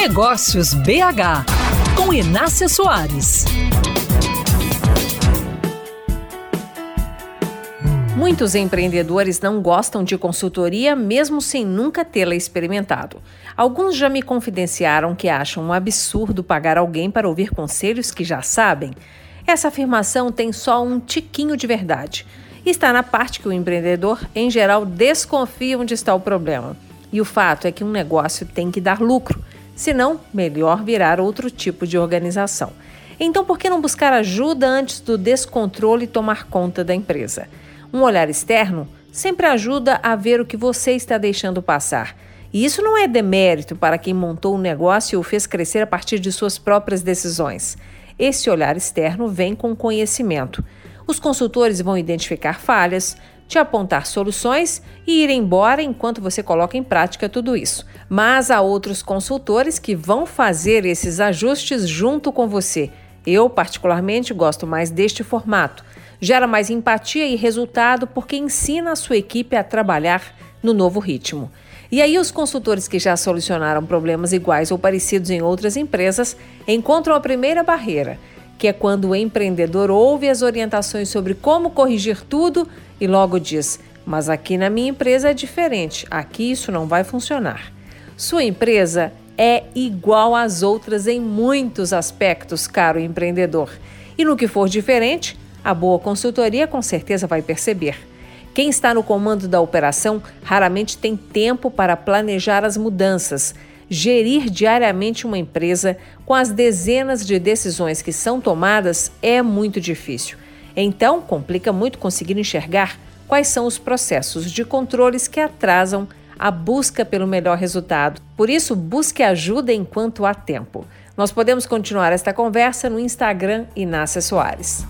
Negócios BH, com Inácia Soares. Muitos empreendedores não gostam de consultoria, mesmo sem nunca tê-la experimentado. Alguns já me confidenciaram que acham um absurdo pagar alguém para ouvir conselhos que já sabem. Essa afirmação tem só um tiquinho de verdade. Está na parte que o empreendedor, em geral, desconfia onde está o problema. E o fato é que um negócio tem que dar lucro, senão, melhor virar outro tipo de organização. Então, por que não buscar ajuda antes do descontrole tomar conta da empresa? Um olhar externo sempre ajuda a ver o que você está deixando passar. E isso não é demérito para quem montou o um negócio e o fez crescer a partir de suas próprias decisões. Esse olhar externo vem com conhecimento. Os consultores vão identificar falhas, te apontar soluções e ir embora enquanto você coloca em prática tudo isso. Mas há outros consultores que vão fazer esses ajustes junto com você. Eu, particularmente, gosto mais deste formato. Gera mais empatia e resultado porque ensina a sua equipe a trabalhar no novo ritmo. E aí, os consultores que já solucionaram problemas iguais ou parecidos em outras empresas encontram a primeira barreira que é quando o empreendedor ouve as orientações sobre como corrigir tudo e logo diz: Mas aqui na minha empresa é diferente, aqui isso não vai funcionar. Sua empresa é igual às outras em muitos aspectos, caro empreendedor. E no que for diferente, a boa consultoria com certeza vai perceber. Quem está no comando da operação raramente tem tempo para planejar as mudanças gerir diariamente uma empresa com as dezenas de decisões que são tomadas é muito difícil. Então, complica muito conseguir enxergar quais são os processos de controles que atrasam a busca pelo melhor resultado. Por isso, busque ajuda enquanto há tempo. Nós podemos continuar esta conversa no Instagram Inácia Soares.